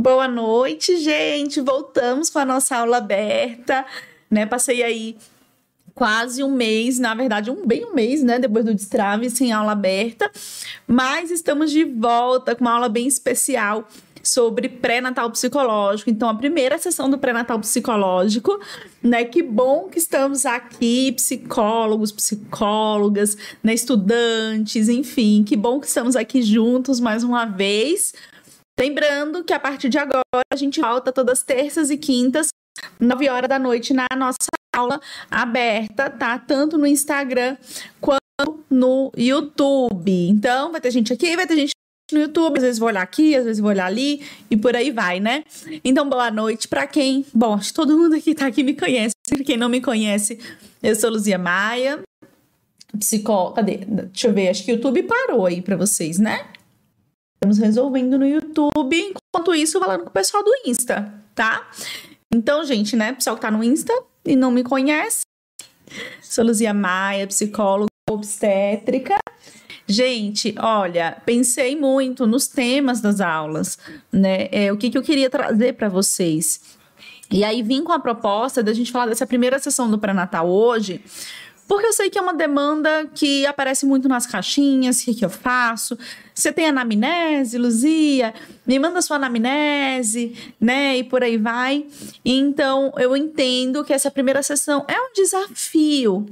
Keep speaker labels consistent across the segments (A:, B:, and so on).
A: Boa noite, gente. Voltamos com a nossa aula aberta, né? Passei aí quase um mês, na verdade, um bem um mês, né? Depois do destrave, sem aula aberta. Mas estamos de volta com uma aula bem especial sobre pré-natal psicológico. Então, a primeira sessão do pré-natal psicológico, né? Que bom que estamos aqui, psicólogos, psicólogas, né? estudantes, enfim, que bom que estamos aqui juntos mais uma vez. Lembrando que a partir de agora a gente volta todas terças e quintas, 9 horas da noite, na nossa aula aberta, tá? Tanto no Instagram quanto no YouTube. Então, vai ter gente aqui, vai ter gente no YouTube, às vezes vou olhar aqui, às vezes vou olhar ali e por aí vai, né? Então, boa noite para quem, bom, acho que todo mundo aqui tá aqui me conhece. Quem não me conhece, eu sou Luzia Maia, psicóloga. Cadê? Deixa eu ver, acho que o YouTube parou aí para vocês, né? Estamos resolvendo no YouTube, enquanto isso, falando com o pessoal do Insta, tá? Então, gente, né, pessoal que tá no Insta e não me conhece, sou Luzia Maia, psicóloga obstétrica. Gente, olha, pensei muito nos temas das aulas, né? É, o que, que eu queria trazer para vocês. E aí vim com a proposta da gente falar dessa primeira sessão do pré-natal hoje, porque eu sei que é uma demanda que aparece muito nas caixinhas, o que, que eu faço? Você tem anamnese, Luzia? Me manda sua anamnese, né? E por aí vai. Então, eu entendo que essa primeira sessão é um desafio,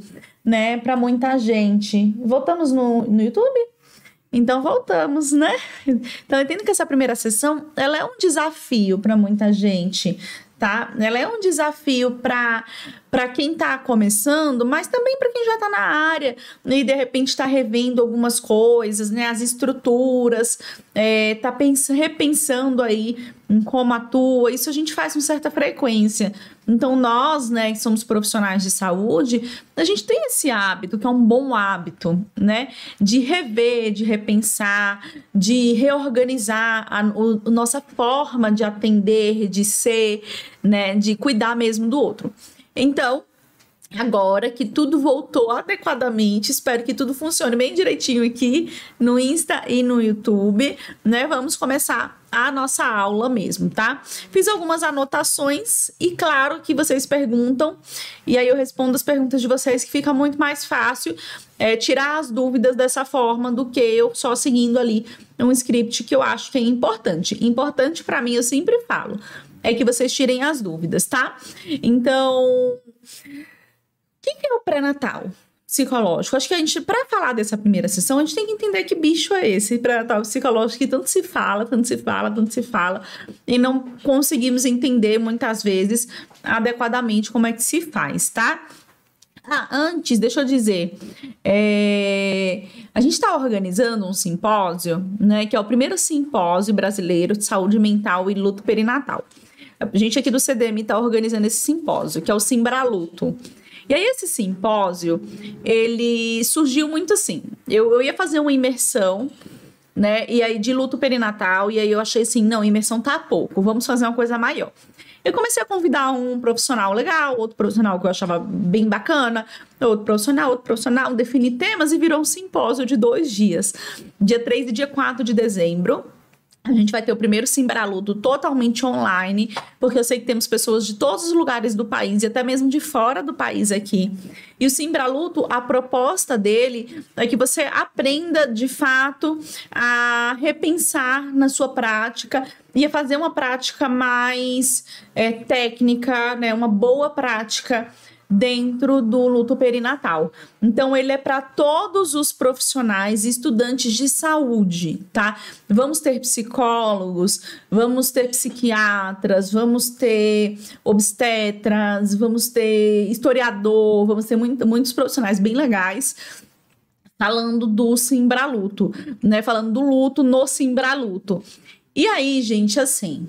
A: né, para muita gente. Voltamos no, no YouTube? Então voltamos, né? Então eu entendo que essa primeira sessão ela é um desafio para muita gente, tá? Ela é um desafio para para quem está começando, mas também para quem já está na área né, e de repente está revendo algumas coisas, né? As estruturas, está é, repensando aí em como atua. Isso a gente faz com certa frequência. Então, nós, né, que somos profissionais de saúde, a gente tem esse hábito, que é um bom hábito, né, de rever, de repensar, de reorganizar a, o, a nossa forma de atender, de ser, né, de cuidar mesmo do outro. Então, agora que tudo voltou adequadamente, espero que tudo funcione bem direitinho aqui no Insta e no YouTube, né? Vamos começar a nossa aula mesmo, tá? Fiz algumas anotações e claro que vocês perguntam e aí eu respondo as perguntas de vocês que fica muito mais fácil é, tirar as dúvidas dessa forma do que eu só seguindo ali um script que eu acho que é importante. Importante para mim, eu sempre falo é que vocês tirem as dúvidas, tá? Então, o que é o pré-natal? psicológico. Acho que a gente, para falar dessa primeira sessão, a gente tem que entender que bicho é esse pré-natal psicológico que tanto se fala, tanto se fala, tanto se fala, e não conseguimos entender muitas vezes adequadamente como é que se faz, tá? Ah, antes, deixa eu dizer, é, a gente está organizando um simpósio, né, que é o primeiro simpósio brasileiro de saúde mental e luto perinatal. A gente aqui do CDM está organizando esse simpósio, que é o Simbraluto. E aí, esse simpósio, ele surgiu muito assim. Eu, eu ia fazer uma imersão, né? E aí, de luto perinatal, e aí eu achei assim: não, imersão tá pouco, vamos fazer uma coisa maior. Eu comecei a convidar um profissional legal, outro profissional que eu achava bem bacana, outro profissional, outro profissional, definir temas e virou um simpósio de dois dias, dia 3 e dia 4 de dezembro. A gente vai ter o primeiro Simbraludo totalmente online, porque eu sei que temos pessoas de todos os lugares do país e até mesmo de fora do país aqui. E o Simbraluto, a proposta dele é que você aprenda de fato a repensar na sua prática e a fazer uma prática mais é, técnica, né, uma boa prática dentro do luto perinatal. Então, ele é para todos os profissionais e estudantes de saúde, tá? Vamos ter psicólogos, vamos ter psiquiatras, vamos ter obstetras, vamos ter historiador, vamos ter muito, muitos profissionais bem legais falando do simbraluto, né? Falando do luto no simbraluto. E aí, gente, assim,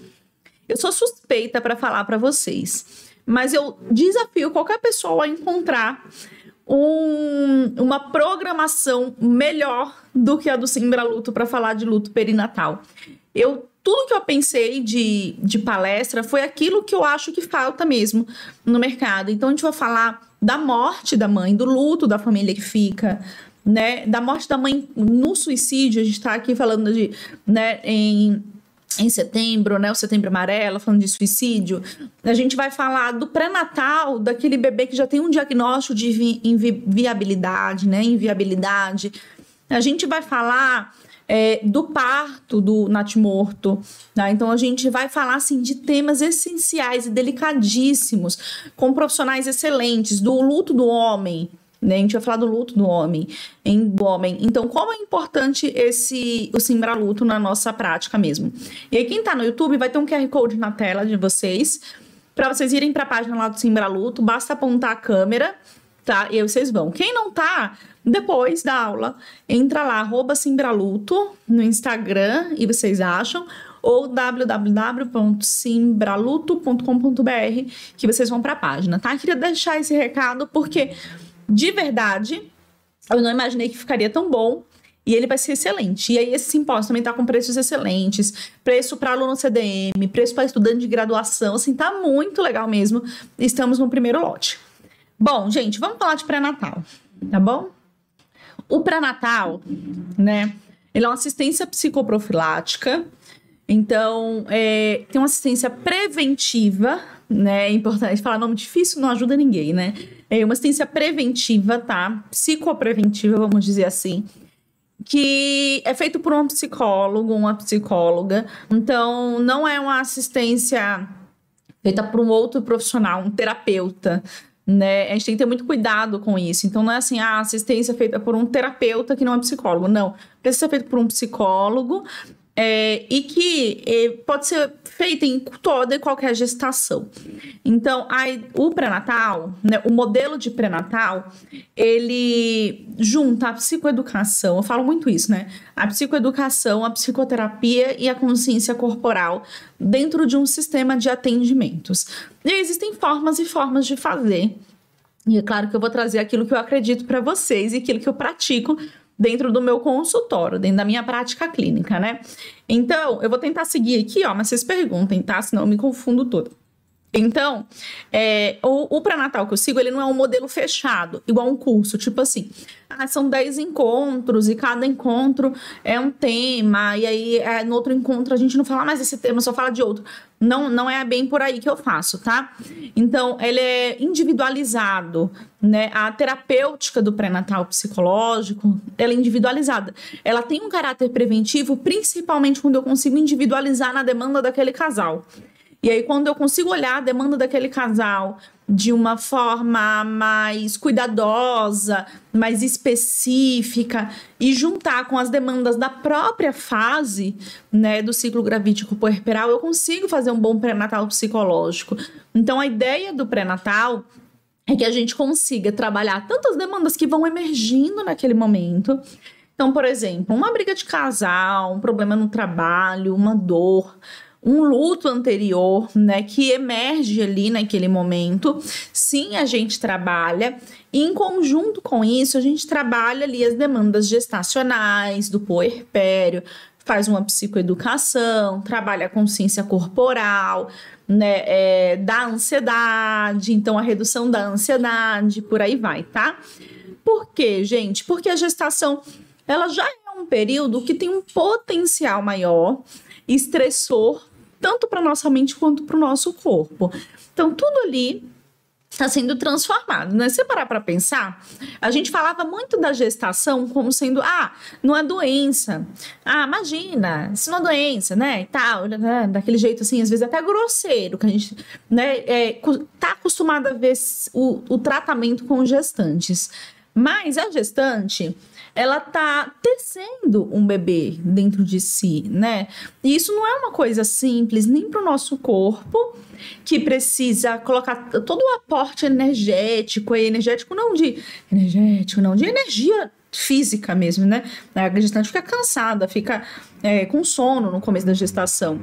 A: eu sou suspeita para falar para vocês mas eu desafio qualquer pessoa a encontrar um, uma programação melhor do que a do Simbra Luto para falar de luto perinatal. Eu tudo que eu pensei de, de palestra foi aquilo que eu acho que falta mesmo no mercado. Então a gente vai falar da morte da mãe, do luto da família que fica, né, da morte da mãe no suicídio. A gente está aqui falando de, né, em em setembro, né, o setembro amarelo, falando de suicídio, a gente vai falar do pré-natal, daquele bebê que já tem um diagnóstico de vi inviabilidade, né, inviabilidade. A gente vai falar é, do parto do natimorto, tá? Então a gente vai falar assim de temas essenciais e delicadíssimos, com profissionais excelentes, do luto do homem, né? A gente vai falar do luto do homem, em, do homem. Então, como é importante esse o Simbraluto na nossa prática mesmo. E aí, quem tá no YouTube vai ter um QR Code na tela de vocês, para vocês irem para a página lá do Simbraluto, basta apontar a câmera, tá? E aí vocês vão. Quem não tá, depois da aula, entra lá, arroba Simbraluto no Instagram e vocês acham ou www.simbraluto.com.br que vocês vão para a página, tá? Queria deixar esse recado porque de verdade, eu não imaginei que ficaria tão bom. E ele vai ser excelente. E aí, esse simpósio também tá com preços excelentes. Preço para aluno CDM, preço para estudante de graduação. Assim, tá muito legal mesmo. Estamos no primeiro lote. Bom, gente, vamos falar de pré-natal, tá bom? O pré-natal, né? Ele é uma assistência psicoprofilática. Então, é, tem uma assistência preventiva, né? É importante falar nome difícil, não ajuda ninguém, né? É uma assistência preventiva, tá? Psicopreventiva, vamos dizer assim. Que é feito por um psicólogo, uma psicóloga. Então, não é uma assistência feita por um outro profissional, um terapeuta. Né? A gente tem que ter muito cuidado com isso. Então, não é assim, ah, assistência feita por um terapeuta que não é psicólogo. Não. Precisa ser feito por um psicólogo é, e que é, pode ser feita em toda e qualquer gestação. Então, aí, o pré-natal, né, o modelo de pré-natal, ele junta a psicoeducação, eu falo muito isso, né? A psicoeducação, a psicoterapia e a consciência corporal dentro de um sistema de atendimentos. E existem formas e formas de fazer. E é claro que eu vou trazer aquilo que eu acredito para vocês e aquilo que eu pratico dentro do meu consultório, dentro da minha prática clínica, né? Então, eu vou tentar seguir aqui, ó, mas vocês perguntem, tá? Senão eu me confundo toda. Então, é, o, o pré-natal que eu sigo, ele não é um modelo fechado, igual um curso, tipo assim, ah, são 10 encontros e cada encontro é um tema, e aí é, no outro encontro a gente não fala mais desse tema, só fala de outro. Não, não é bem por aí que eu faço, tá? Então, ele é individualizado, né? A terapêutica do pré-natal psicológico, ela é individualizada. Ela tem um caráter preventivo, principalmente quando eu consigo individualizar na demanda daquele casal. E aí, quando eu consigo olhar a demanda daquele casal de uma forma mais cuidadosa, mais específica e juntar com as demandas da própria fase, né, do ciclo gravídico puerperal, eu consigo fazer um bom pré-natal psicológico. Então, a ideia do pré-natal é que a gente consiga trabalhar tantas demandas que vão emergindo naquele momento. Então, por exemplo, uma briga de casal, um problema no trabalho, uma dor, um luto anterior, né, que emerge ali naquele momento. Sim, a gente trabalha. E em conjunto com isso, a gente trabalha ali as demandas gestacionais, do puerpério, faz uma psicoeducação, trabalha a consciência corporal, né, é, da ansiedade, então a redução da ansiedade, por aí vai, tá? Por quê, gente? Porque a gestação, ela já é um período que tem um potencial maior estressor tanto para nossa mente quanto para o nosso corpo. Então, tudo ali está sendo transformado, né? Se parar para pensar, a gente falava muito da gestação como sendo, ah, não é doença. Ah, imagina, isso não é doença, né? E tal, né? daquele jeito assim, às vezes até grosseiro, que a gente, né, é, tá acostumado a ver o, o tratamento com gestantes. Mas a gestante, ela tá tecendo um bebê dentro de si, né? E isso não é uma coisa simples nem para o nosso corpo, que precisa colocar todo o aporte energético, e energético não de energético, não de energia física mesmo, né? A gestante fica cansada, fica é, com sono no começo da gestação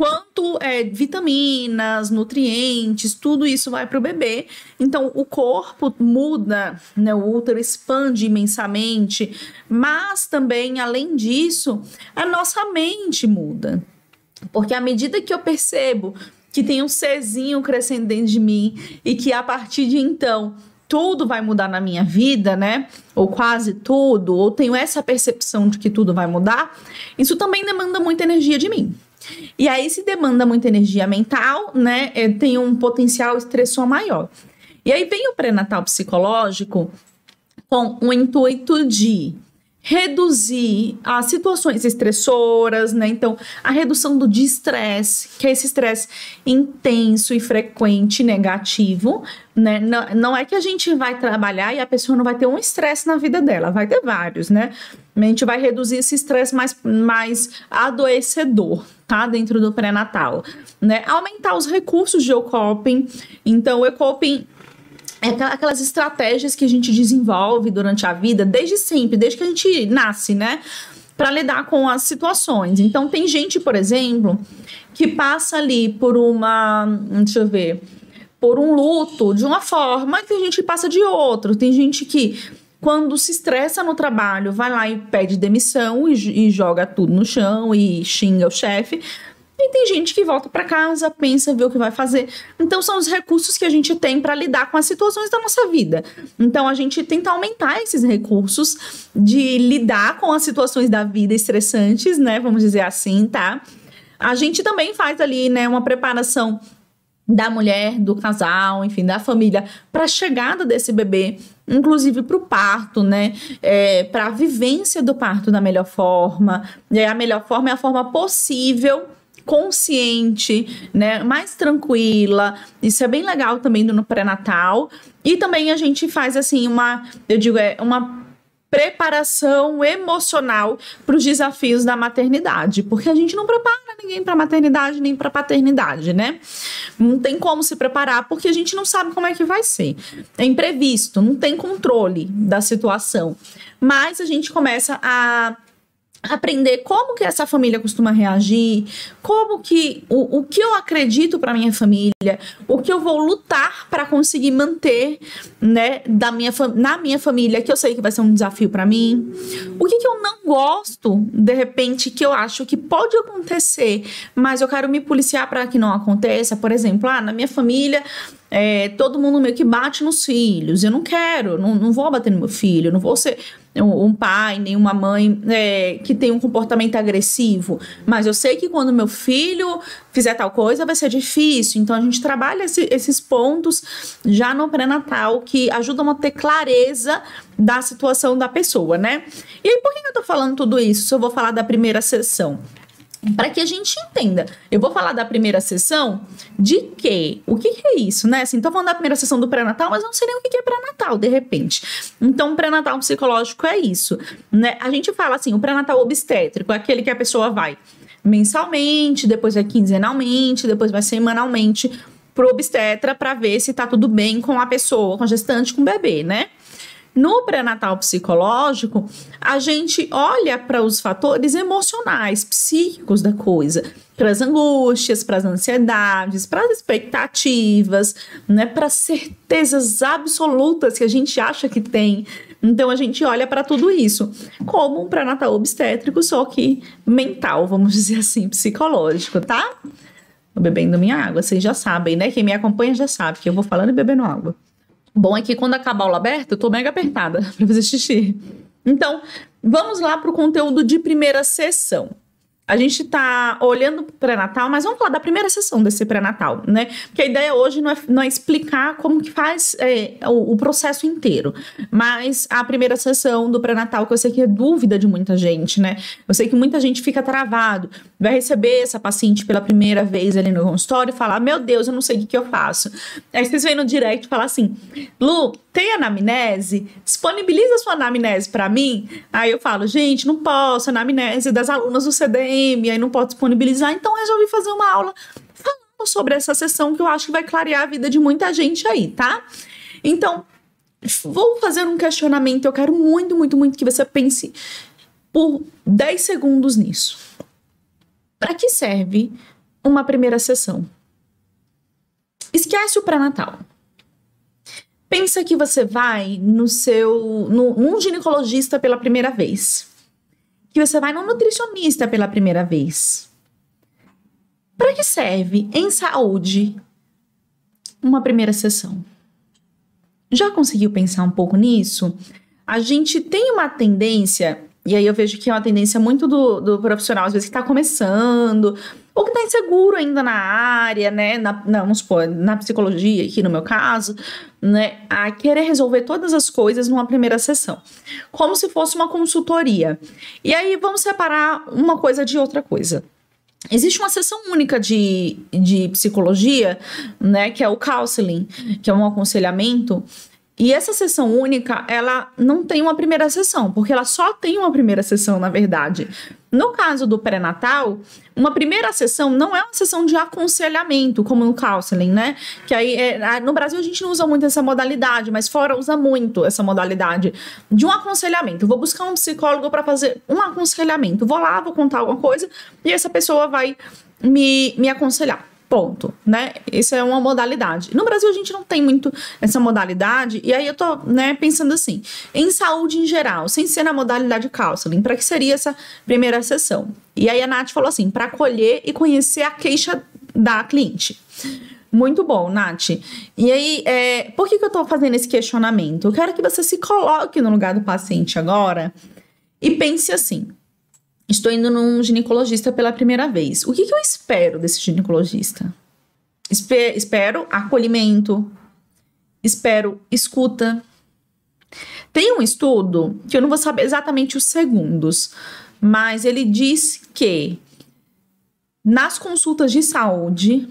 A: quanto é, vitaminas, nutrientes, tudo isso vai para o bebê. Então, o corpo muda, né? o útero expande imensamente, mas também, além disso, a nossa mente muda. Porque à medida que eu percebo que tem um Czinho crescendo dentro de mim e que a partir de então tudo vai mudar na minha vida, né? Ou quase tudo, ou tenho essa percepção de que tudo vai mudar, isso também demanda muita energia de mim. E aí, se demanda muita energia mental, né? É, tem um potencial estressor maior. E aí vem o pré-natal psicológico com o intuito de reduzir as situações estressoras, né? Então, a redução do estresse, que é esse estresse intenso e frequente, negativo, né? Não, não é que a gente vai trabalhar e a pessoa não vai ter um estresse na vida dela, vai ter vários, né? A gente vai reduzir esse estresse mais, mais adoecedor, tá? Dentro do pré-natal, né? Aumentar os recursos de coping. Então, o coping é aquelas estratégias que a gente desenvolve durante a vida, desde sempre, desde que a gente nasce, né? Para lidar com as situações. Então, tem gente, por exemplo, que passa ali por uma. Deixa eu ver. Por um luto de uma forma, tem gente que passa de outro. Tem gente que, quando se estressa no trabalho, vai lá e pede demissão e, e joga tudo no chão e xinga o chefe. E tem gente que volta para casa, pensa, vê o que vai fazer. Então são os recursos que a gente tem para lidar com as situações da nossa vida. Então a gente tenta aumentar esses recursos de lidar com as situações da vida estressantes, né? Vamos dizer assim, tá? A gente também faz ali, né, uma preparação da mulher, do casal, enfim, da família, para a chegada desse bebê, inclusive para o parto, né? É, para a vivência do parto da melhor forma. E a melhor forma é a forma possível consciente, né, mais tranquila. Isso é bem legal também no pré-natal. E também a gente faz assim uma, eu digo, é uma preparação emocional para os desafios da maternidade, porque a gente não prepara ninguém para maternidade nem para paternidade, né? Não tem como se preparar porque a gente não sabe como é que vai ser. É imprevisto, não tem controle da situação. Mas a gente começa a aprender como que essa família costuma reagir, como que o, o que eu acredito para minha família, o que eu vou lutar para conseguir manter, né, da minha na minha família, que eu sei que vai ser um desafio para mim. O que que eu não gosto, de repente, que eu acho que pode acontecer, mas eu quero me policiar para que não aconteça. Por exemplo, ah, na minha família é, todo mundo meio que bate nos filhos. Eu não quero, não, não vou bater no meu filho, não vou ser um, pai, nem uma mãe é, que tem um comportamento agressivo. Mas eu sei que quando meu filho fizer tal coisa vai ser difícil. Então a gente trabalha esse, esses pontos já no pré-natal que ajudam a ter clareza da situação da pessoa, né? E aí, por que eu tô falando tudo isso? Se eu vou falar da primeira sessão? Para que a gente entenda. Eu vou falar da primeira sessão de quê? O que, que é isso, né? Assim, tô falando da primeira sessão do pré-natal, mas não sei nem o que, que é pré-natal, de repente. Então, pré-natal psicológico é isso, né? A gente fala assim, o pré-natal obstétrico é aquele que a pessoa vai mensalmente, depois vai quinzenalmente, depois vai semanalmente pro obstetra para ver se tá tudo bem com a pessoa, com a gestante, com o bebê, né? No pré-natal psicológico, a gente olha para os fatores emocionais, psíquicos da coisa, para as angústias, para as ansiedades, para as expectativas, né, para certezas absolutas que a gente acha que tem. Então a gente olha para tudo isso como um pré-natal obstétrico, só que mental, vamos dizer assim, psicológico, tá? Tô bebendo minha água, vocês já sabem, né? Quem me acompanha já sabe que eu vou falando e bebendo água. Bom é que quando acabar o aberta, eu tô mega apertada para fazer xixi. Então, vamos lá para o conteúdo de primeira sessão. A gente está olhando para o pré-natal, mas vamos falar da primeira sessão desse pré-natal, né? Porque a ideia hoje não é, não é explicar como que faz é, o, o, processo inteiro, mas a primeira sessão do pré-natal, que eu sei que é dúvida de muita gente, né? Eu sei que muita gente fica travado, vai receber essa paciente pela primeira vez ali no consultório e falar: Meu Deus, eu não sei o que, que eu faço. Aí vocês vêm no direct e falam assim: Lu, tem anamnese? Disponibiliza sua anamnese para mim? Aí eu falo: Gente, não posso, anamnese das alunas do CDM aí não pode disponibilizar, então resolvi fazer uma aula falando sobre essa sessão que eu acho que vai clarear a vida de muita gente aí, tá? Então, vou fazer um questionamento, eu quero muito, muito, muito que você pense por 10 segundos nisso. Para que serve uma primeira sessão? Esquece o pré-natal. Pensa que você vai no seu no, num ginecologista pela primeira vez que você vai num nutricionista pela primeira vez. Para que serve em saúde uma primeira sessão? Já conseguiu pensar um pouco nisso? A gente tem uma tendência, E aí eu vejo que é uma tendência muito do, do profissional, às vezes, que está começando, ou que está inseguro ainda na área, né? Na, não, vamos supor, na psicologia, aqui no meu caso, né? A querer resolver todas as coisas numa primeira sessão. Como se fosse uma consultoria. E aí vamos separar uma coisa de outra coisa. Existe uma sessão única de, de psicologia, né, que é o counseling, que é um aconselhamento, e essa sessão única, ela não tem uma primeira sessão, porque ela só tem uma primeira sessão, na verdade. No caso do pré-natal, uma primeira sessão não é uma sessão de aconselhamento, como no counseling, né? Que aí, é, no Brasil, a gente não usa muito essa modalidade, mas fora usa muito essa modalidade de um aconselhamento. Vou buscar um psicólogo para fazer um aconselhamento. Vou lá, vou contar alguma coisa e essa pessoa vai me, me aconselhar. Ponto, né? Isso é uma modalidade. No Brasil a gente não tem muito essa modalidade, e aí eu tô, né, pensando assim, em saúde em geral, sem ser na modalidade counseling, para que seria essa primeira sessão? E aí a Nath falou assim, para acolher e conhecer a queixa da cliente. Muito bom, Nath. E aí, é, por que, que eu tô fazendo esse questionamento? Eu quero que você se coloque no lugar do paciente agora e pense assim: Estou indo num ginecologista pela primeira vez. O que, que eu espero desse ginecologista? Espe espero acolhimento, espero escuta. Tem um estudo que eu não vou saber exatamente os segundos, mas ele diz que nas consultas de saúde,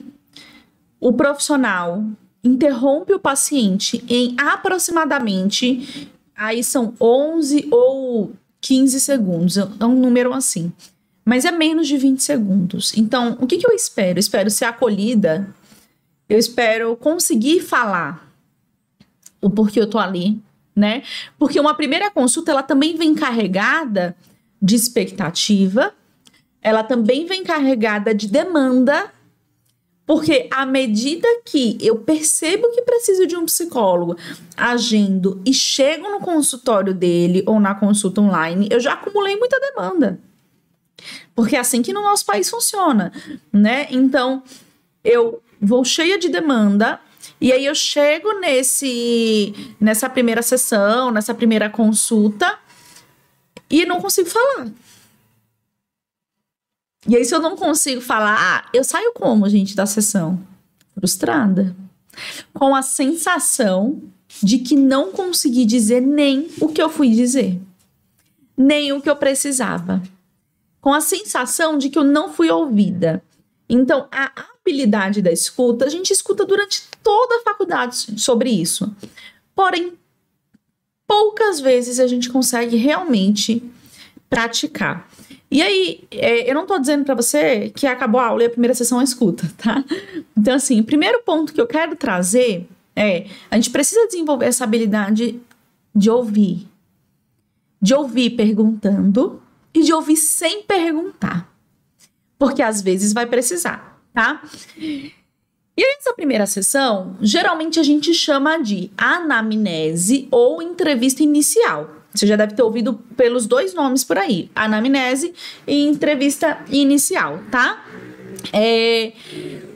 A: o profissional interrompe o paciente em aproximadamente aí são 11 ou 15 segundos. É um número assim. Mas é menos de 20 segundos. Então, o que, que eu espero? Eu espero ser acolhida. Eu espero conseguir falar o porquê eu tô ali, né? Porque uma primeira consulta, ela também vem carregada de expectativa, ela também vem carregada de demanda porque à medida que eu percebo que preciso de um psicólogo agindo e chego no consultório dele ou na consulta online, eu já acumulei muita demanda. Porque é assim que no nosso país funciona, né? Então, eu vou cheia de demanda e aí eu chego nesse nessa primeira sessão, nessa primeira consulta e não consigo falar. E aí, se eu não consigo falar, ah, eu saio como, gente, da sessão? Frustrada. Com a sensação de que não consegui dizer nem o que eu fui dizer, nem o que eu precisava. Com a sensação de que eu não fui ouvida. Então, a habilidade da escuta, a gente escuta durante toda a faculdade sobre isso. Porém, poucas vezes a gente consegue realmente praticar. E aí, é, eu não tô dizendo para você que acabou a aula e a primeira sessão é escuta, tá? Então, assim, o primeiro ponto que eu quero trazer é: a gente precisa desenvolver essa habilidade de ouvir. De ouvir perguntando e de ouvir sem perguntar. Porque às vezes vai precisar, tá? E essa primeira sessão, geralmente a gente chama de anamnese ou entrevista inicial. Você já deve ter ouvido pelos dois nomes por aí: anamnese e entrevista inicial, tá? É,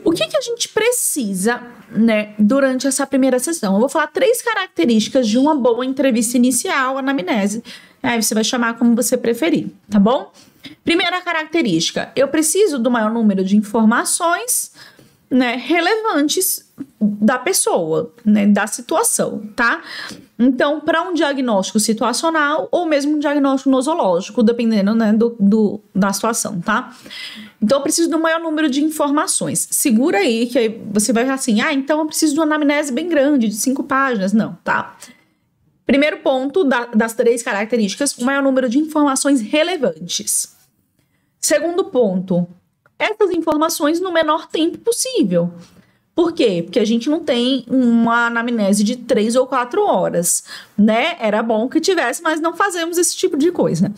A: o que, que a gente precisa né, durante essa primeira sessão? Eu vou falar três características de uma boa entrevista inicial, anamnese. Aí você vai chamar como você preferir, tá bom? Primeira característica: eu preciso do maior número de informações né, relevantes da pessoa, né, da situação, tá? Então, para um diagnóstico situacional ou mesmo um diagnóstico nosológico, dependendo né, do, do, da situação, tá? Então, eu preciso do maior número de informações. Segura aí, que aí você vai assim, ah, então eu preciso de uma anamnese bem grande, de cinco páginas. Não, tá? Primeiro ponto da, das três características, o maior número de informações relevantes. Segundo ponto, essas informações no menor tempo possível. Por quê? Porque a gente não tem uma anamnese de três ou quatro horas, né? Era bom que tivesse, mas não fazemos esse tipo de coisa.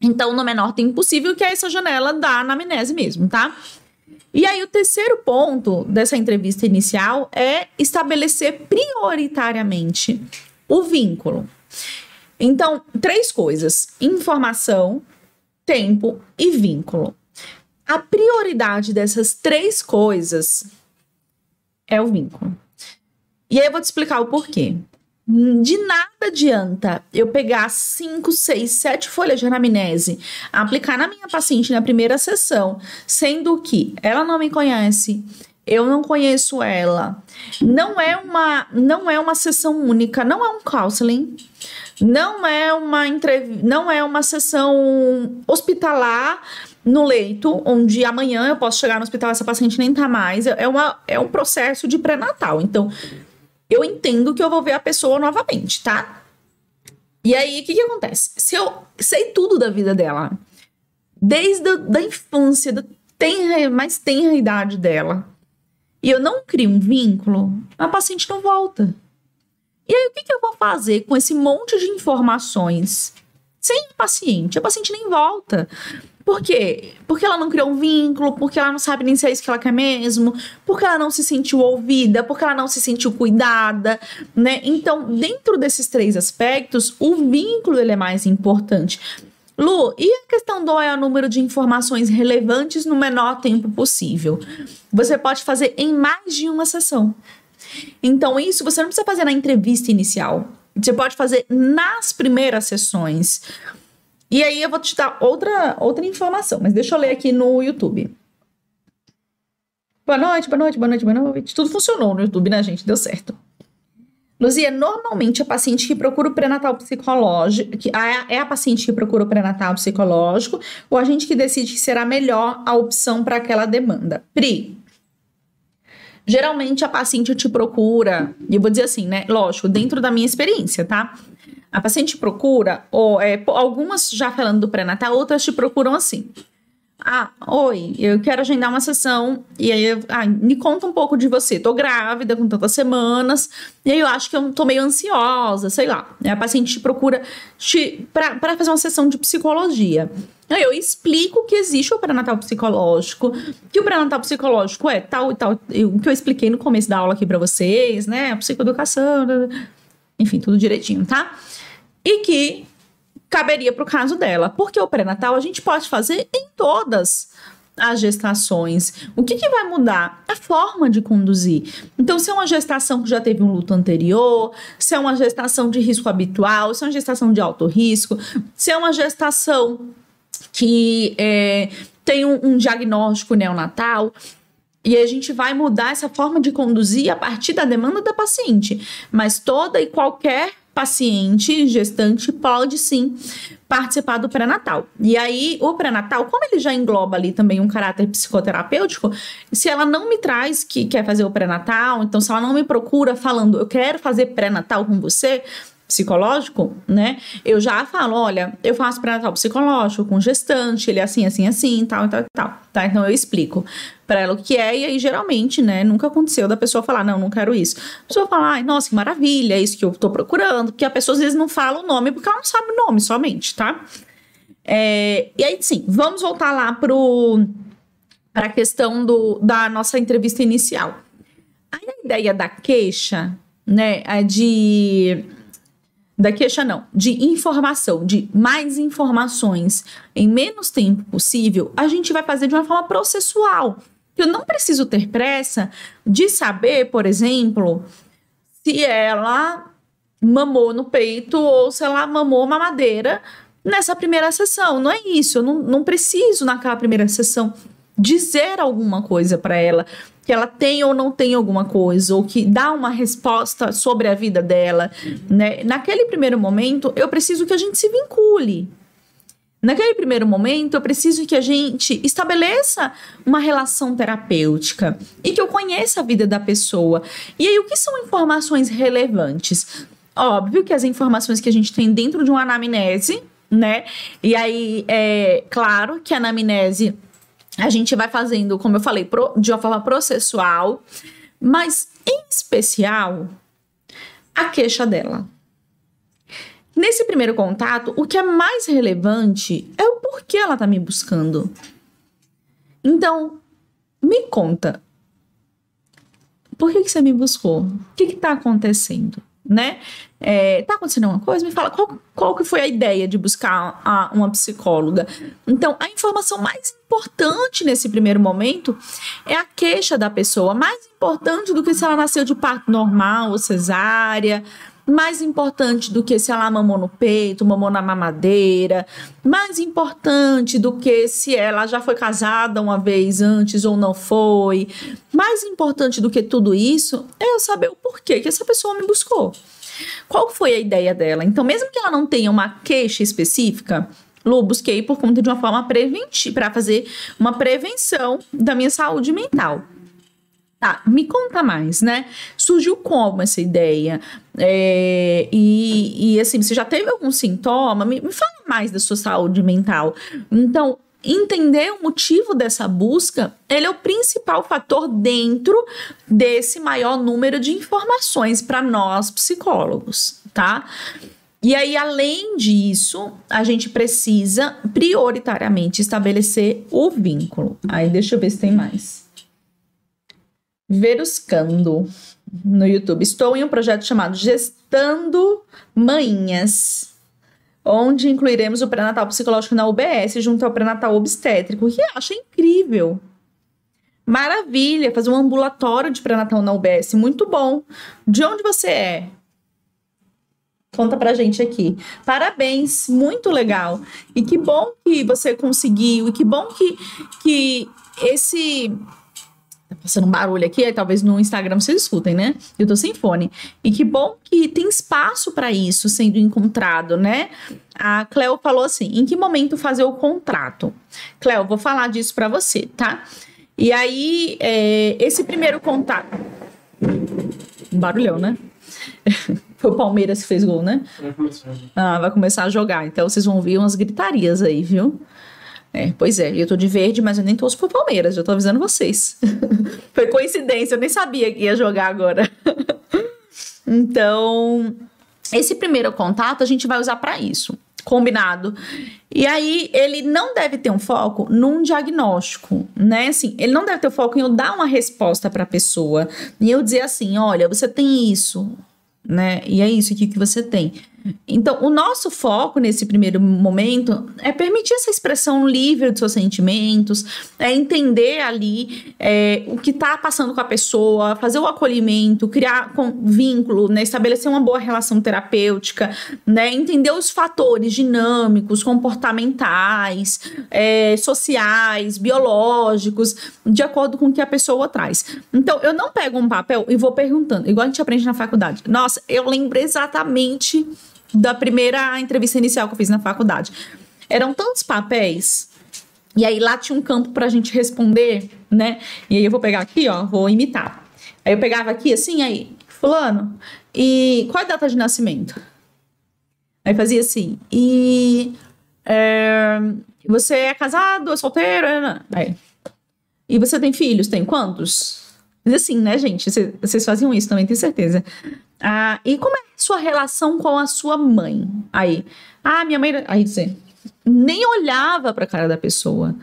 A: Então, no menor tempo possível, que é essa janela da anamnese mesmo, tá? E aí, o terceiro ponto dessa entrevista inicial é estabelecer prioritariamente o vínculo. Então, três coisas: informação, tempo e vínculo. A prioridade dessas três coisas é o vínculo. E aí eu vou te explicar o porquê. De nada adianta eu pegar 5, 6, 7 folhas de anamnese, aplicar na minha paciente na primeira sessão, sendo que ela não me conhece, eu não conheço ela. Não é uma, não é uma sessão única, não é um counseling, não é uma entrevista, não é uma sessão hospitalar no leito, onde amanhã eu posso chegar no hospital essa paciente nem tá mais. É, uma, é um processo de pré-natal. Então, eu entendo que eu vou ver a pessoa novamente, tá? E aí, o que, que acontece? Se eu sei tudo da vida dela, desde a da infância, da tenra, mais tenra idade dela, e eu não crio um vínculo, a paciente não volta. E aí, o que, que eu vou fazer com esse monte de informações sem paciente? A paciente nem volta. Por quê? Porque ela não criou um vínculo, porque ela não sabe nem se é isso que ela quer mesmo, porque ela não se sentiu ouvida, porque ela não se sentiu cuidada, né? Então, dentro desses três aspectos, o vínculo ele é mais importante. Lu, e a questão do número de informações relevantes no menor tempo possível? Você pode fazer em mais de uma sessão. Então, isso você não precisa fazer na entrevista inicial. Você pode fazer nas primeiras sessões. E aí eu vou te dar outra, outra informação, mas deixa eu ler aqui no YouTube. Boa noite, boa noite, boa noite, boa noite. Tudo funcionou no YouTube, né, gente? Deu certo. Luzia, normalmente a paciente que procura o pré-natal psicológico, que é a paciente que procura o pré-natal psicológico, ou a gente que decide que será melhor a opção para aquela demanda. Pri, geralmente a paciente te procura, e eu vou dizer assim, né? Lógico, dentro da minha experiência, tá? A paciente procura, ou é, algumas já falando do pré-natal, outras te procuram assim. Ah, oi, eu quero agendar uma sessão. E aí, ah, me conta um pouco de você. Tô grávida com tantas semanas. E aí eu acho que eu tô meio ansiosa, sei lá. A paciente te procura te, para fazer uma sessão de psicologia. Aí eu explico que existe o pré-natal psicológico, que o pré-natal psicológico é tal e tal, o que eu expliquei no começo da aula aqui para vocês, né? A psicoeducação, enfim, tudo direitinho, tá? e que caberia para o caso dela. Porque o pré-natal a gente pode fazer em todas as gestações. O que, que vai mudar? A forma de conduzir. Então, se é uma gestação que já teve um luto anterior, se é uma gestação de risco habitual, se é uma gestação de alto risco, se é uma gestação que é, tem um, um diagnóstico neonatal. E a gente vai mudar essa forma de conduzir a partir da demanda da paciente. Mas toda e qualquer paciente gestante pode sim participar do pré-natal. E aí, o pré-natal, como ele já engloba ali também um caráter psicoterapêutico, se ela não me traz que quer fazer o pré-natal, então se ela não me procura falando, eu quero fazer pré-natal com você, psicológico, né? Eu já falo, olha, eu faço pré-natal psicológico com gestante, ele é assim, assim, assim, tal, tal, tal, tá? Então eu explico para ela o que é e aí geralmente, né, nunca aconteceu da pessoa falar, não, não quero isso. A pessoa fala, ai, nossa, que maravilha, é isso que eu tô procurando, porque a pessoa às vezes não fala o nome porque ela não sabe o nome somente, tá? É, e aí, sim, vamos voltar lá pro para a questão do, da nossa entrevista inicial. Aí a ideia da queixa, né, é de da queixa não, de informação, de mais informações em menos tempo possível, a gente vai fazer de uma forma processual. Eu não preciso ter pressa de saber, por exemplo, se ela mamou no peito ou se ela mamou mamadeira nessa primeira sessão. Não é isso, eu não, não preciso naquela primeira sessão dizer alguma coisa para ela que ela tem ou não tem alguma coisa, ou que dá uma resposta sobre a vida dela, né? Naquele primeiro momento, eu preciso que a gente se vincule. Naquele primeiro momento, eu preciso que a gente estabeleça uma relação terapêutica e que eu conheça a vida da pessoa. E aí, o que são informações relevantes? Óbvio que as informações que a gente tem dentro de uma anamnese, né? E aí, é claro que a anamnese a gente vai fazendo, como eu falei, pro, de uma forma processual, mas em especial a queixa dela. Nesse primeiro contato, o que é mais relevante é o porquê ela tá me buscando. Então, me conta. Por que, que você me buscou? O que, que tá acontecendo? Né? É, tá acontecendo alguma coisa? Me fala, qual, qual que foi a ideia de buscar a, uma psicóloga? Então, a informação mais importante nesse primeiro momento é a queixa da pessoa, mais importante do que se ela nasceu de parto normal ou cesárea, mais importante do que se ela mamou no peito, mamou na mamadeira, mais importante do que se ela já foi casada uma vez antes ou não foi, mais importante do que tudo isso é eu saber o porquê que essa pessoa me buscou. Qual foi a ideia dela? Então, mesmo que ela não tenha uma queixa específica, Lu, busquei por conta de uma forma preventiva, para fazer uma prevenção da minha saúde mental. Tá, me conta mais, né? Surgiu como essa ideia? É, e, e assim, você já teve algum sintoma? Me, me fala mais da sua saúde mental. Então, entender o motivo dessa busca, ele é o principal fator dentro desse maior número de informações para nós psicólogos, tá? E aí, além disso, a gente precisa prioritariamente estabelecer o vínculo. Aí, deixa eu ver se tem mais. Veruscando no YouTube. Estou em um projeto chamado Gestando Manhas, onde incluiremos o pré-natal psicológico na UBS junto ao pré-natal obstétrico, que acho incrível. Maravilha, fazer um ambulatório de pré-natal na UBS, muito bom. De onde você é? Conta pra gente aqui. Parabéns, muito legal. E que bom que você conseguiu, e que bom que, que esse Passando um barulho aqui, aí talvez no Instagram vocês escutem, né? Eu tô sem fone. E que bom que tem espaço para isso sendo encontrado, né? A Cleo falou assim: em que momento fazer o contrato? Cleo, vou falar disso para você, tá? E aí, é, esse primeiro contato. Um barulhão, né? Foi o Palmeiras que fez gol, né? Ah, vai começar a jogar. Então vocês vão ouvir umas gritarias aí, viu? É, pois é, eu tô de verde, mas eu nem torço pro Palmeiras, já tô avisando vocês. Foi coincidência, eu nem sabia que ia jogar agora. então, esse primeiro contato a gente vai usar para isso. Combinado. E aí, ele não deve ter um foco num diagnóstico, né? Assim, ele não deve ter um foco em eu dar uma resposta para a pessoa e eu dizer assim: olha, você tem isso, né? E é isso aqui que você tem. Então, o nosso foco nesse primeiro momento é permitir essa expressão livre dos seus sentimentos, é entender ali é, o que está passando com a pessoa, fazer o acolhimento, criar com, vínculo, né, estabelecer uma boa relação terapêutica, né, entender os fatores dinâmicos, comportamentais, é, sociais, biológicos, de acordo com o que a pessoa traz. Então, eu não pego um papel e vou perguntando, igual a gente aprende na faculdade. Nossa, eu lembro exatamente da primeira entrevista inicial que eu fiz na faculdade. Eram tantos papéis. E aí lá tinha um campo pra gente responder, né? E aí eu vou pegar aqui, ó, vou imitar. Aí eu pegava aqui assim, aí, fulano, e qual é a data de nascimento? Aí fazia assim, e é, você é casado, é solteiro? Aí, e você tem filhos? Tem quantos? Mas assim, né, gente? Vocês faziam isso também, tenho certeza. Ah, e como é a sua relação com a sua mãe? Aí, ah, minha mãe. Aí você nem olhava pra cara da pessoa,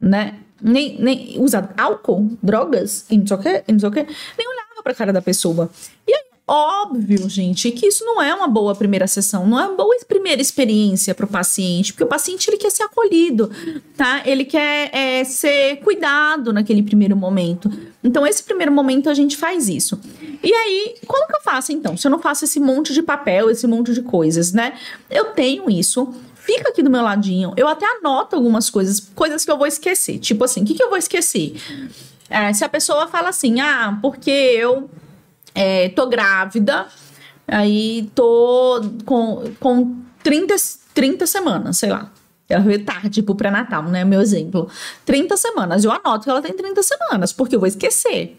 A: né? Nem, nem usa álcool, drogas, e não sei o quê. Nem olhava pra cara da pessoa. E aí, óbvio, gente, que isso não é uma boa primeira sessão, não é uma boa primeira experiência para o paciente, porque o paciente ele quer ser acolhido, tá? Ele quer é, ser cuidado naquele primeiro momento. Então, esse primeiro momento a gente faz isso. E aí, como que eu faço então? Se eu não faço esse monte de papel, esse monte de coisas, né? Eu tenho isso fica aqui do meu ladinho. Eu até anoto algumas coisas, coisas que eu vou esquecer. Tipo assim, o que, que eu vou esquecer? É, se a pessoa fala assim, ah, porque eu é, tô grávida, aí tô com, com 30, 30 semanas, sei lá. Ela veio tarde pro pré-natal, né? Meu exemplo. 30 semanas. Eu anoto que ela tem 30 semanas, porque eu vou esquecer.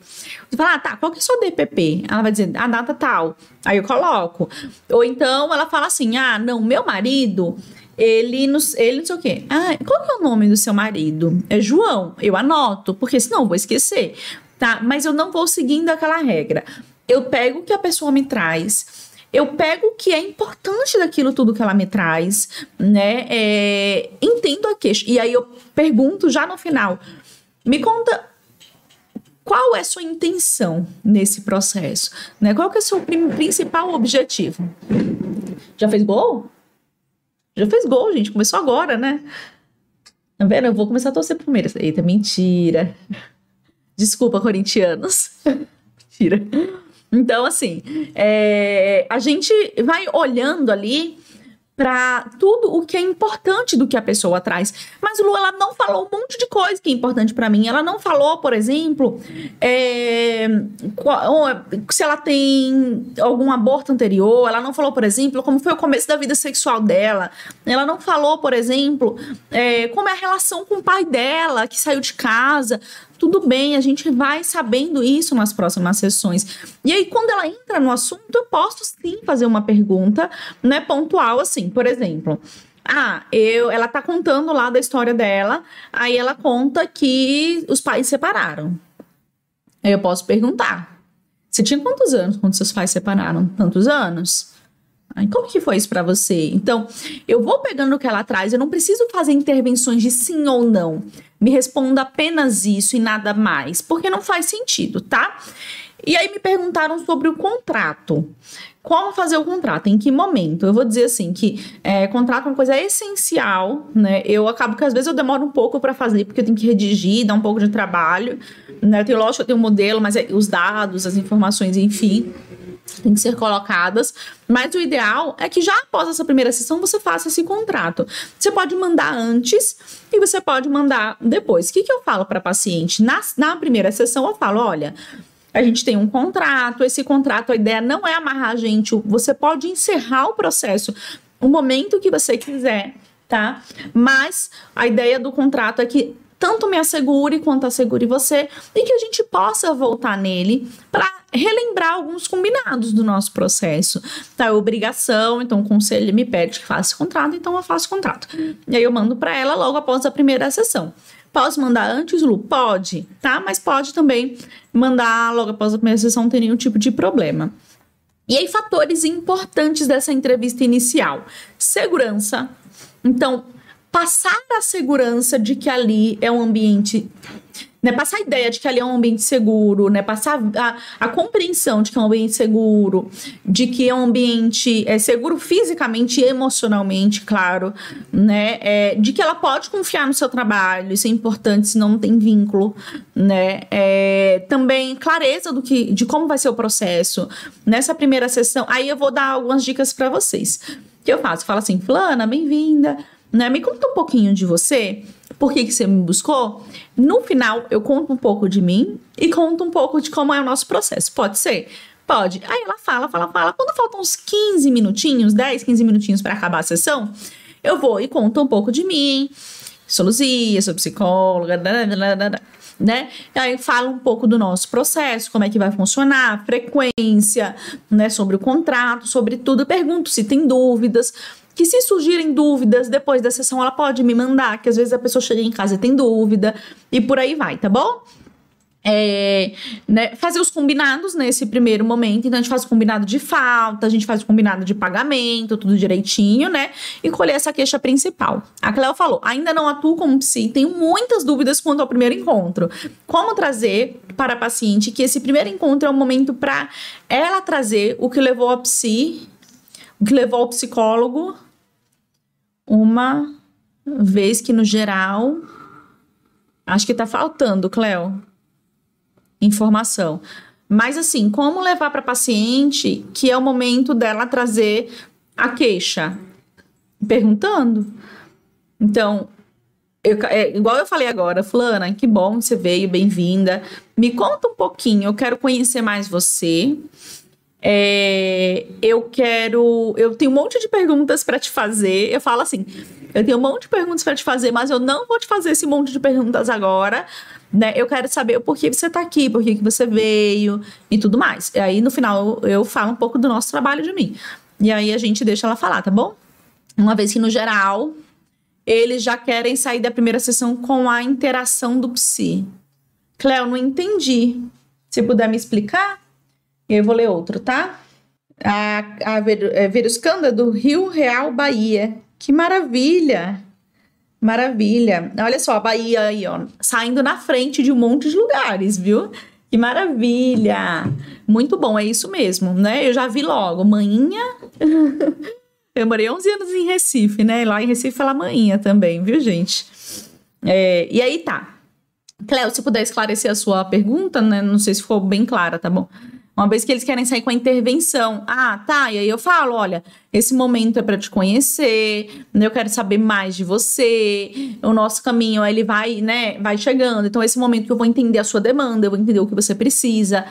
A: Você fala, ah, tá, qual que é o seu DPP? Ela vai dizer, a data tal. Aí eu coloco. Ou então ela fala assim, ah, não, meu marido, ele, nos, ele não sei o quê. Ah, qual que é o nome do seu marido? É João. Eu anoto, porque senão eu vou esquecer. Tá, mas eu não vou seguindo aquela regra eu pego o que a pessoa me traz, eu pego o que é importante daquilo tudo que ela me traz, né? É, entendo a queixa. E aí eu pergunto já no final: me conta qual é sua intenção nesse processo? Né? Qual que é seu principal objetivo? Já fez gol? Já fez gol, gente. Começou agora, né? Tá vendo? Eu vou começar a torcer pro Palmeiras. Eita, mentira. Desculpa, corintianos. mentira. Então, assim, é, a gente vai olhando ali para tudo o que é importante do que a pessoa traz. Mas Lu, ela não falou um monte de coisa que é importante para mim. Ela não falou, por exemplo, é, se ela tem algum aborto anterior. Ela não falou, por exemplo, como foi o começo da vida sexual dela. Ela não falou, por exemplo, é, como é a relação com o pai dela, que saiu de casa tudo bem, a gente vai sabendo isso nas próximas sessões. E aí, quando ela entra no assunto, eu posso sim fazer uma pergunta, né, pontual, assim, por exemplo. Ah, eu, ela tá contando lá da história dela, aí ela conta que os pais separaram. Aí eu posso perguntar: você tinha quantos anos quando seus pais separaram? Tantos anos? Como que foi isso para você? Então, eu vou pegando o que ela traz, eu não preciso fazer intervenções de sim ou não. Me responda apenas isso e nada mais, porque não faz sentido, tá? E aí me perguntaram sobre o contrato. Como fazer o contrato? Em que momento? Eu vou dizer assim que é, contrato é uma coisa essencial, né? Eu acabo que às vezes eu demoro um pouco para fazer porque eu tenho que redigir, dar um pouco de trabalho, né? Eu tenho, lógico, eu tenho um modelo, mas é, os dados, as informações, enfim, tem que ser colocadas, mas o ideal é que já após essa primeira sessão você faça esse contrato. Você pode mandar antes e você pode mandar depois. O que, que eu falo para paciente? Na, na primeira sessão eu falo: olha, a gente tem um contrato, esse contrato, a ideia não é amarrar a gente, você pode encerrar o processo o momento que você quiser, tá? Mas a ideia do contrato é que tanto me assegure quanto assegure você e que a gente possa voltar nele para relembrar alguns combinados do nosso processo. Tá, é obrigação, então o conselho me pede que faça contrato, então eu faço contrato. E aí eu mando para ela logo após a primeira sessão. Posso mandar antes, Lu? Pode, tá? Mas pode também mandar logo após a primeira sessão, não tem nenhum tipo de problema. E aí, fatores importantes dessa entrevista inicial: segurança. Então, passar a segurança de que ali é um ambiente né, passar a ideia de que ali é um ambiente seguro, né, passar a, a compreensão de que é um ambiente seguro, de que é um ambiente é, seguro fisicamente e emocionalmente, claro, né, é, de que ela pode confiar no seu trabalho, isso é importante, senão não tem vínculo, né, é, também clareza do que, de como vai ser o processo. Nessa primeira sessão, aí eu vou dar algumas dicas para vocês. O que eu faço? Eu falo assim, Flana, bem-vinda, né, me conta um pouquinho de você, por que, que você me buscou? No final, eu conto um pouco de mim e conto um pouco de como é o nosso processo. Pode ser? Pode. Aí ela fala, fala, fala. Quando faltam uns 15 minutinhos, 10, 15 minutinhos para acabar a sessão, eu vou e conto um pouco de mim. Sou Luzia, sou psicóloga, né? Aí fala um pouco do nosso processo, como é que vai funcionar, frequência, né? Sobre o contrato, sobre tudo. pergunto se tem dúvidas que se surgirem dúvidas depois da sessão, ela pode me mandar, que às vezes a pessoa chega em casa e tem dúvida, e por aí vai, tá bom? É, né, fazer os combinados nesse primeiro momento. Então, a gente faz o combinado de falta, a gente faz o combinado de pagamento, tudo direitinho, né? E colher essa queixa principal. A Cleo falou: ainda não atuo como psi, tenho muitas dúvidas quanto ao primeiro encontro. Como trazer para a paciente que esse primeiro encontro é um momento para ela trazer o que levou a psi, o que levou ao psicólogo uma vez que no geral acho que tá faltando, Cleo, informação. Mas assim, como levar para paciente que é o momento dela trazer a queixa? Perguntando. Então, eu, é, igual eu falei agora, Fulana, que bom você veio, bem-vinda. Me conta um pouquinho, eu quero conhecer mais você. É, eu quero. Eu tenho um monte de perguntas para te fazer. Eu falo assim: eu tenho um monte de perguntas para te fazer, mas eu não vou te fazer esse monte de perguntas agora. Né? Eu quero saber o porquê você está aqui, por que você veio e tudo mais. E aí, no final, eu falo um pouco do nosso trabalho de mim. E aí a gente deixa ela falar, tá bom? Uma vez que, no geral, eles já querem sair da primeira sessão com a interação do psi. Cleo, não entendi. Se puder me explicar? E eu vou ler outro, tá? A, a é, Veruscanda do Rio Real, Bahia. Que maravilha! Maravilha. Olha só, a Bahia aí, ó, saindo na frente de um monte de lugares, viu? Que maravilha! Muito bom, é isso mesmo, né? Eu já vi logo, manhinha. Eu morei 11 anos em Recife, né? Lá em Recife fala manhinha também, viu, gente? É, e aí tá. Cléo, se puder esclarecer a sua pergunta, né? Não sei se ficou bem clara, tá bom? Uma vez que eles querem sair com a intervenção. Ah, tá. E aí eu falo: olha, esse momento é para te conhecer, né? eu quero saber mais de você. O nosso caminho, ele vai, né, vai chegando. Então, esse momento que eu vou entender a sua demanda, eu vou entender o que você precisa,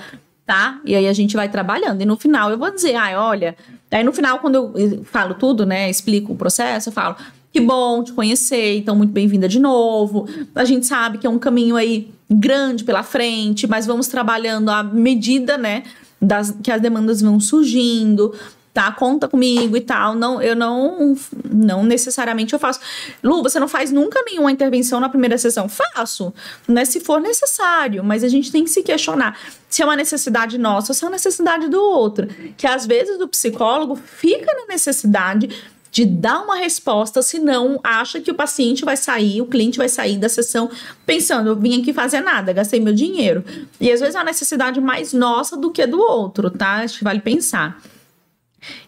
A: tá? E aí a gente vai trabalhando. E no final eu vou dizer: ah, olha. Aí no final, quando eu falo tudo, né, explico o processo, eu falo: que bom te conhecer, então muito bem-vinda de novo. A gente sabe que é um caminho aí grande pela frente, mas vamos trabalhando à medida, né, das, que as demandas vão surgindo, tá? Conta comigo e tal. Não, eu não, não necessariamente eu faço. Lu, você não faz nunca nenhuma intervenção na primeira sessão? Faço, né? Se for necessário, mas a gente tem que se questionar se é uma necessidade nossa ou se é uma necessidade do outro. Que às vezes o psicólogo fica na necessidade de dar uma resposta, senão acha que o paciente vai sair, o cliente vai sair da sessão pensando, eu vim aqui fazer nada, gastei meu dinheiro. E às vezes é uma necessidade mais nossa do que do outro, tá? Acho que vale pensar.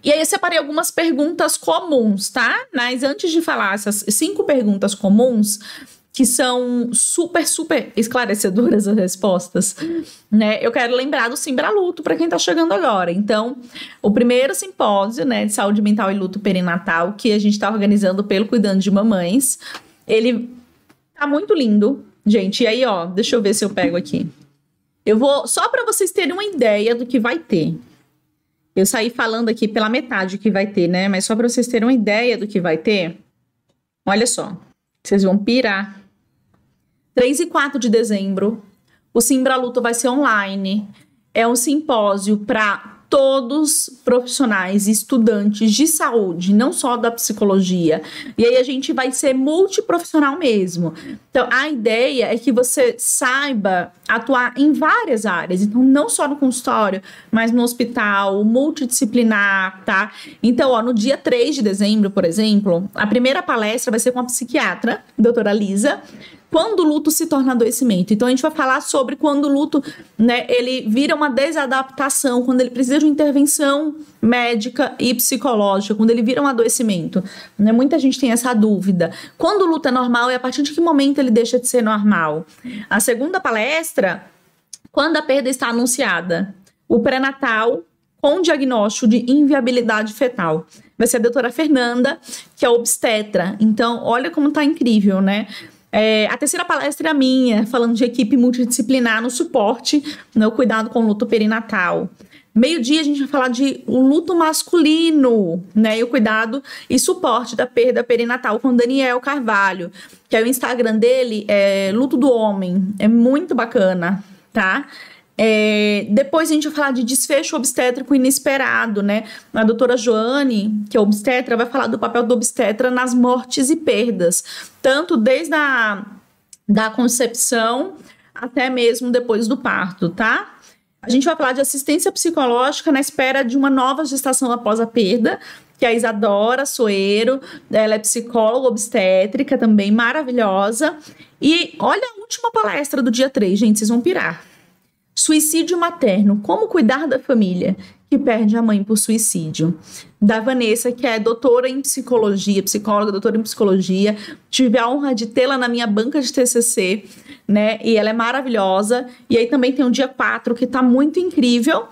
A: E aí eu separei algumas perguntas comuns, tá? Mas antes de falar essas cinco perguntas comuns, que são super, super esclarecedoras as respostas, né? Eu quero lembrar do Simbraluto para quem está chegando agora. Então, o primeiro simpósio, né, de saúde mental e luto perinatal que a gente está organizando pelo Cuidando de Mamães, ele tá muito lindo, gente. E aí, ó, deixa eu ver se eu pego aqui. Eu vou só para vocês terem uma ideia do que vai ter. Eu saí falando aqui pela metade que vai ter, né? Mas só para vocês terem uma ideia do que vai ter. Olha só. Vocês vão pirar. 3 e 4 de dezembro, o Simbra Luta vai ser online. É um simpósio para todos profissionais e estudantes de saúde, não só da psicologia. E aí a gente vai ser multiprofissional mesmo. Então, a ideia é que você saiba atuar em várias áreas. Então, não só no consultório, mas no hospital, multidisciplinar, tá? Então, ó, no dia 3 de dezembro, por exemplo, a primeira palestra vai ser com a psiquiatra, doutora Lisa, quando o luto se torna adoecimento. Então a gente vai falar sobre quando o luto, né, ele vira uma desadaptação, quando ele precisa de uma intervenção médica e psicológica, quando ele vira um adoecimento. Né? Muita gente tem essa dúvida. Quando o luto é normal e a partir de que momento ele deixa de ser normal? A segunda palestra, quando a perda está anunciada. O pré-natal com diagnóstico de inviabilidade fetal. Vai ser a doutora Fernanda, que é obstetra. Então, olha como tá incrível, né? É, a terceira palestra é a minha, falando de equipe multidisciplinar no suporte, no cuidado com o luto perinatal. Meio-dia a gente vai falar de o luto masculino, né? E o cuidado e suporte da perda perinatal com Daniel Carvalho, que é o Instagram dele, é Luto do Homem. É muito bacana, tá? É, depois a gente vai falar de desfecho obstétrico inesperado, né? A doutora Joane, que é obstetra, vai falar do papel do obstetra nas mortes e perdas, tanto desde a da concepção até mesmo depois do parto, tá? A gente vai falar de assistência psicológica na espera de uma nova gestação após a perda, que é a Isadora Soeiro, ela é psicóloga obstétrica também, maravilhosa. E olha a última palestra do dia 3, gente, vocês vão pirar. Suicídio materno: Como cuidar da família que perde a mãe por suicídio. Da Vanessa, que é doutora em psicologia, psicóloga, doutora em psicologia. Tive a honra de tê-la na minha banca de TCC, né? E ela é maravilhosa. E aí também tem o dia 4, que tá muito incrível.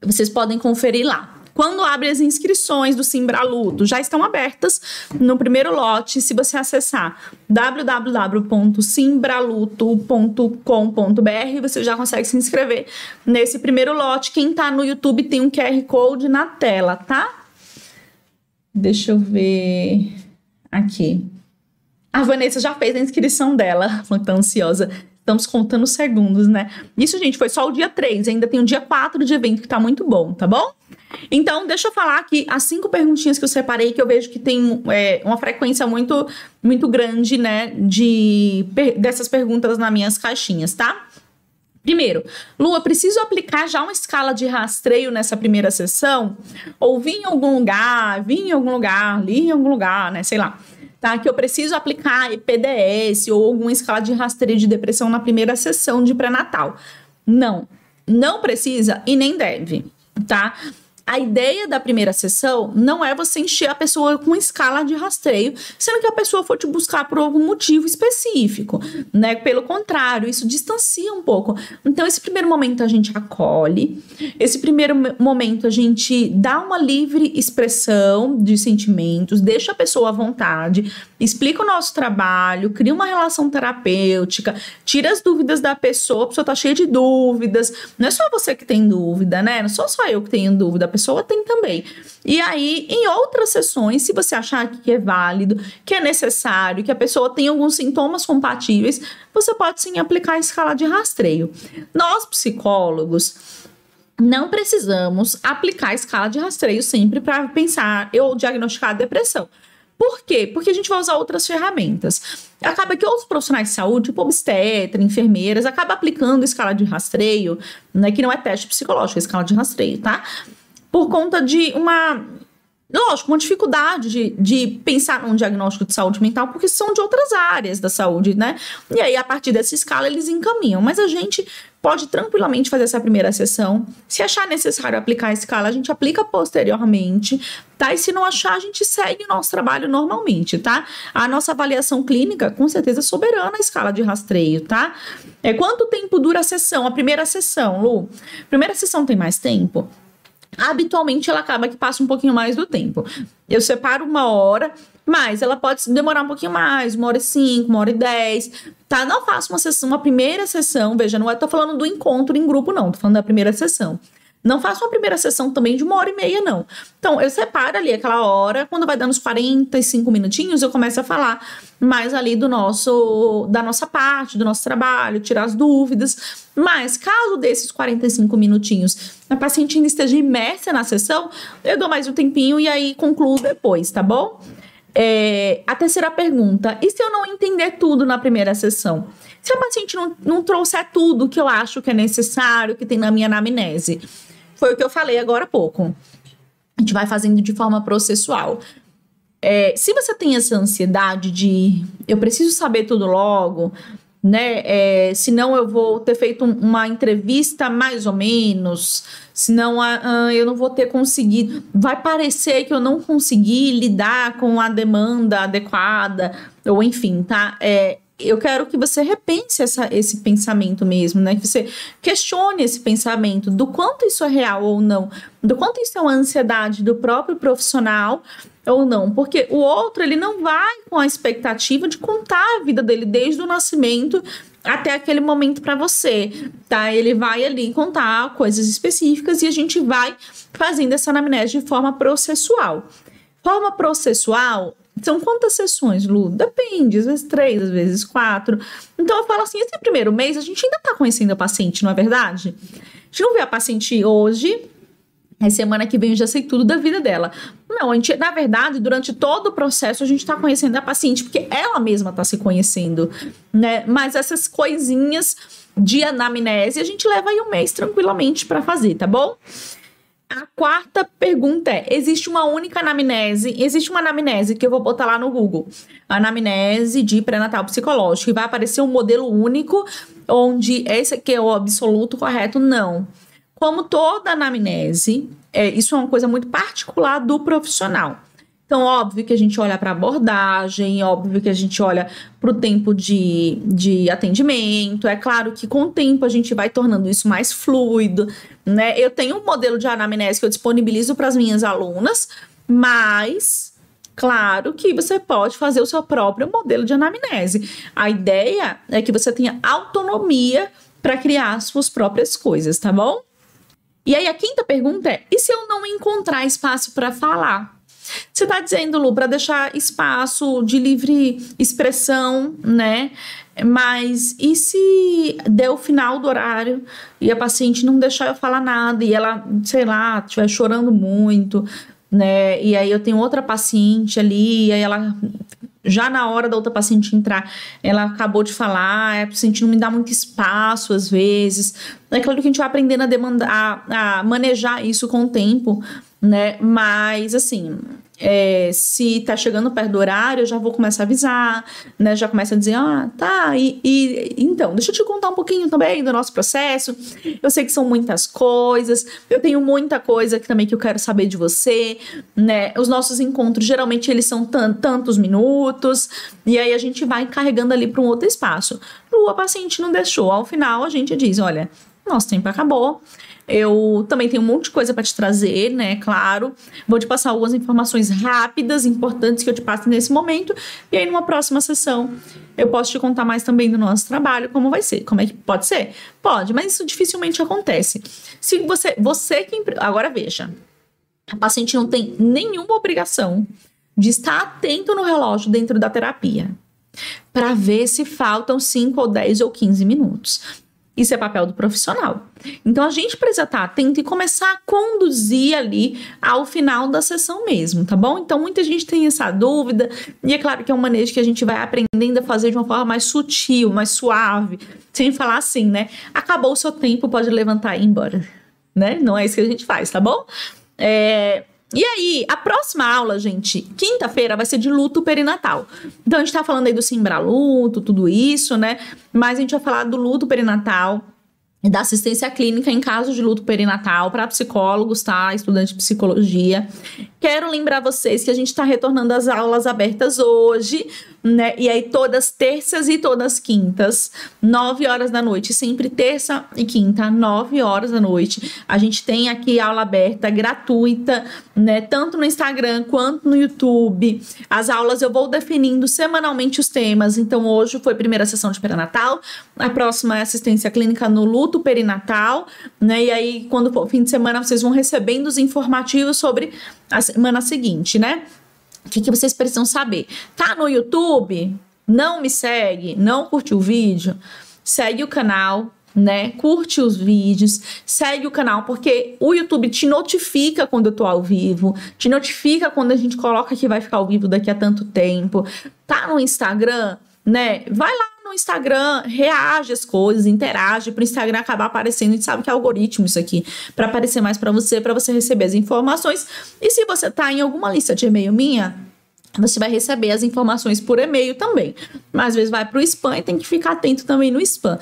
A: Vocês podem conferir lá. Quando abre as inscrições do Simbraluto, já estão abertas no primeiro lote. Se você acessar www.simbraluto.com.br, você já consegue se inscrever nesse primeiro lote. Quem está no YouTube tem um QR Code na tela, tá? Deixa eu ver aqui. A Vanessa já fez a inscrição dela, muito ansiosa. Estamos contando segundos, né? Isso, gente, foi só o dia 3. Ainda tem o dia 4 de evento que tá muito bom, tá bom? Então, deixa eu falar aqui as cinco perguntinhas que eu separei, que eu vejo que tem é, uma frequência muito, muito grande, né, de, dessas perguntas nas minhas caixinhas, tá? Primeiro, Lua, preciso aplicar já uma escala de rastreio nessa primeira sessão? Ou vim em algum lugar, vim em algum lugar, li em algum lugar, né? Sei lá. Tá? Que eu preciso aplicar PDS ou alguma escala de rastreio de depressão na primeira sessão de pré-natal. Não, não precisa e nem deve, tá? A ideia da primeira sessão não é você encher a pessoa com escala de rastreio, sendo que a pessoa for te buscar por algum motivo específico, né? Pelo contrário, isso distancia um pouco. Então, esse primeiro momento a gente acolhe, esse primeiro momento a gente dá uma livre expressão de sentimentos, deixa a pessoa à vontade, explica o nosso trabalho, cria uma relação terapêutica, tira as dúvidas da pessoa, a pessoa tá cheia de dúvidas. Não é só você que tem dúvida, né? Não sou só eu que tenho dúvida pessoa tem também. E aí, em outras sessões, se você achar que é válido, que é necessário, que a pessoa tem alguns sintomas compatíveis, você pode sim aplicar a escala de rastreio. Nós, psicólogos, não precisamos aplicar a escala de rastreio sempre para pensar ou diagnosticar a depressão. Por quê? Porque a gente vai usar outras ferramentas. Acaba que outros profissionais de saúde, tipo obstetra, enfermeiras, acabam aplicando escala de rastreio, né, que não é teste psicológico, é escala de rastreio, tá? Por conta de uma lógico, uma dificuldade de, de pensar num diagnóstico de saúde mental, porque são de outras áreas da saúde, né? E aí, a partir dessa escala, eles encaminham. Mas a gente pode tranquilamente fazer essa primeira sessão. Se achar necessário aplicar a escala, a gente aplica posteriormente, tá? E se não achar, a gente segue o nosso trabalho normalmente, tá? A nossa avaliação clínica, com certeza, é soberana a escala de rastreio, tá? É quanto tempo dura a sessão? A primeira sessão, Lu? Primeira sessão tem mais tempo? Habitualmente ela acaba que passa um pouquinho mais do tempo. Eu separo uma hora, mas ela pode demorar um pouquinho mais, uma hora e cinco, uma hora e dez, tá? Não faço uma sessão, uma primeira sessão, veja, não é, tô falando do encontro em grupo, não, tô falando da primeira sessão. Não faço uma primeira sessão também de uma hora e meia, não. Então, eu separo ali aquela hora, quando vai dando uns 45 minutinhos, eu começo a falar mais ali do nosso, da nossa parte, do nosso trabalho, tirar as dúvidas. Mas, caso desses 45 minutinhos a paciente ainda esteja imersa na sessão, eu dou mais um tempinho e aí concluo depois, tá bom? É, a terceira pergunta: e se eu não entender tudo na primeira sessão? Se a paciente não, não trouxer tudo que eu acho que é necessário, que tem na minha anamnese? Foi o que eu falei agora há pouco. A gente vai fazendo de forma processual. É, se você tem essa ansiedade de eu preciso saber tudo logo, né? É, senão eu vou ter feito uma entrevista mais ou menos, senão uh, eu não vou ter conseguido. Vai parecer que eu não consegui lidar com a demanda adequada, ou enfim, tá? É, eu quero que você repense essa, esse pensamento mesmo, né? Que você questione esse pensamento do quanto isso é real ou não, do quanto isso é uma ansiedade do próprio profissional ou não, porque o outro ele não vai com a expectativa de contar a vida dele desde o nascimento até aquele momento para você, tá? Ele vai ali contar coisas específicas e a gente vai fazendo essa anamnese de forma processual. Forma processual são quantas sessões, Lu? Depende, às vezes três, às vezes quatro. Então eu falo assim: esse primeiro mês a gente ainda tá conhecendo a paciente, não é verdade? A gente não vê a paciente hoje, a semana que vem eu já sei tudo da vida dela. Não, a gente, na verdade, durante todo o processo a gente está conhecendo a paciente, porque ela mesma está se conhecendo, né? Mas essas coisinhas de anamnese a gente leva aí um mês tranquilamente para fazer, tá bom? A quarta pergunta é: existe uma única anamnese? Existe uma anamnese que eu vou botar lá no Google. Anamnese de pré-natal psicológico. E vai aparecer um modelo único, onde esse aqui é o absoluto correto? Não. Como toda anamnese, é, isso é uma coisa muito particular do profissional. Então, óbvio que a gente olha para abordagem, óbvio que a gente olha para o tempo de, de atendimento. É claro que com o tempo a gente vai tornando isso mais fluido, né? Eu tenho um modelo de anamnese que eu disponibilizo para as minhas alunas, mas claro que você pode fazer o seu próprio modelo de anamnese. A ideia é que você tenha autonomia para criar as suas próprias coisas, tá bom? E aí a quinta pergunta é: e se eu não encontrar espaço para falar? Você está dizendo, Lu, para deixar espaço de livre expressão, né? Mas e se der o final do horário e a paciente não deixar eu falar nada e ela, sei lá, estiver chorando muito, né? E aí eu tenho outra paciente ali, e aí ela já na hora da outra paciente entrar, ela acabou de falar, a paciente não me dá muito espaço às vezes. É claro que a gente vai aprendendo a demandar, a, a manejar isso com o tempo, né? Mas assim, é, se tá chegando perto do horário, eu já vou começar a avisar, né? Já começa a dizer, ah, tá, e, e, então, deixa eu te contar um pouquinho também do nosso processo. Eu sei que são muitas coisas, eu tenho muita coisa que também que eu quero saber de você, né? Os nossos encontros, geralmente, eles são tantos minutos, e aí a gente vai carregando ali para um outro espaço. Lu, a paciente não deixou. Ao final, a gente diz, olha, nosso tempo acabou. Eu também tenho um monte de coisa para te trazer, né? Claro. Vou te passar algumas informações rápidas, importantes que eu te passo nesse momento. E aí, numa próxima sessão, eu posso te contar mais também do nosso trabalho, como vai ser. Como é que pode ser? Pode, mas isso dificilmente acontece. Se você, você que. Agora veja, a paciente não tem nenhuma obrigação de estar atento no relógio dentro da terapia para ver se faltam 5 ou 10 ou 15 minutos. Isso é papel do profissional. Então a gente precisa estar atento e começar a conduzir ali ao final da sessão mesmo, tá bom? Então muita gente tem essa dúvida, e é claro que é um manejo que a gente vai aprendendo a fazer de uma forma mais sutil, mais suave, sem falar assim, né? Acabou o seu tempo, pode levantar e ir embora, né? Não é isso que a gente faz, tá bom? É, e aí, a próxima aula, gente, quinta-feira, vai ser de luto perinatal. Então, a gente tá falando aí do Simbraluto, tudo isso, né? Mas a gente vai falar do luto perinatal da assistência clínica em caso de luto perinatal para psicólogos, tá? Estudante de psicologia. Quero lembrar vocês que a gente está retornando às aulas abertas hoje, né? E aí todas terças e todas quintas, 9 horas da noite, sempre terça e quinta, 9 horas da noite. A gente tem aqui aula aberta gratuita, né? Tanto no Instagram quanto no YouTube. As aulas eu vou definindo semanalmente os temas. Então hoje foi a primeira sessão de perinatal, a próxima é assistência clínica no luto perinatal, né? E aí quando for fim de semana vocês vão recebendo os informativos sobre a semana seguinte, né? O que, que vocês precisam saber? Tá no YouTube? Não me segue? Não curte o vídeo? Segue o canal, né? Curte os vídeos, segue o canal, porque o YouTube te notifica quando eu tô ao vivo, te notifica quando a gente coloca que vai ficar ao vivo daqui a tanto tempo. Tá no Instagram, né? Vai lá Instagram, reage às coisas, interage para o Instagram acabar aparecendo. A gente sabe que é algoritmo isso aqui, para aparecer mais para você, para você receber as informações. E se você tá em alguma lista de e-mail minha, você vai receber as informações por e-mail também. Mas às vezes vai para o spam e tem que ficar atento também no spam.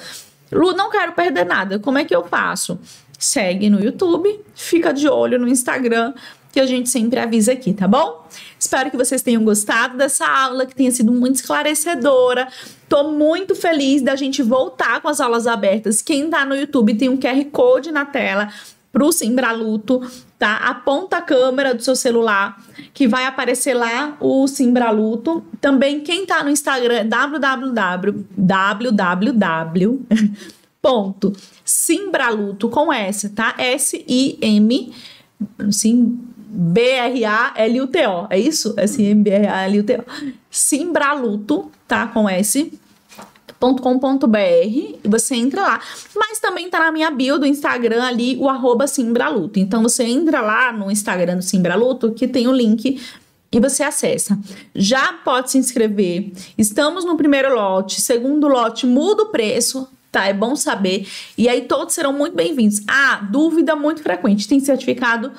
A: Lu, não quero perder nada. Como é que eu faço? Segue no YouTube, fica de olho no Instagram, que a gente sempre avisa aqui, tá bom? Espero que vocês tenham gostado dessa aula, que tenha sido muito esclarecedora. Tô muito feliz da gente voltar com as aulas abertas. Quem tá no YouTube tem um QR Code na tela pro Simbraluto, tá? Aponta a câmera do seu celular que vai aparecer lá o Simbraluto. Também quem tá no Instagram www www ponto Simbraluto com S, tá? S I M sim B-R-A-L-U-T-O. É isso? S-M-B-R-A-L-U-T-O. Simbraluto, tá? Com S com.br e você entra lá. Mas também tá na minha bio do Instagram ali, o arroba Simbraluto. Então você entra lá no Instagram do Simbraluto que tem o link e você acessa. Já pode se inscrever. Estamos no primeiro lote, segundo lote muda o preço, tá? É bom saber. E aí todos serão muito bem-vindos. Ah, dúvida muito frequente. Tem certificado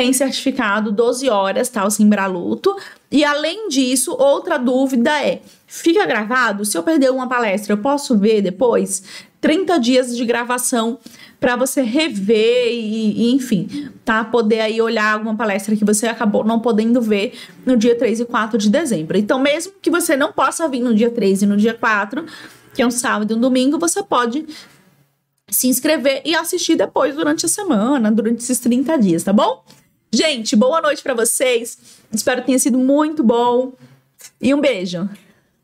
A: tem certificado 12 horas, tá? O Simbraluto. E além disso, outra dúvida é: fica gravado? Se eu perder uma palestra, eu posso ver depois? 30 dias de gravação para você rever e, e, enfim, tá? Poder aí olhar alguma palestra que você acabou não podendo ver no dia 3 e 4 de dezembro. Então, mesmo que você não possa vir no dia 3 e no dia 4, que é um sábado e um domingo, você pode se inscrever e assistir depois durante a semana, durante esses 30 dias, tá bom? Gente, boa noite para vocês. Espero que tenha sido muito bom. E um beijo.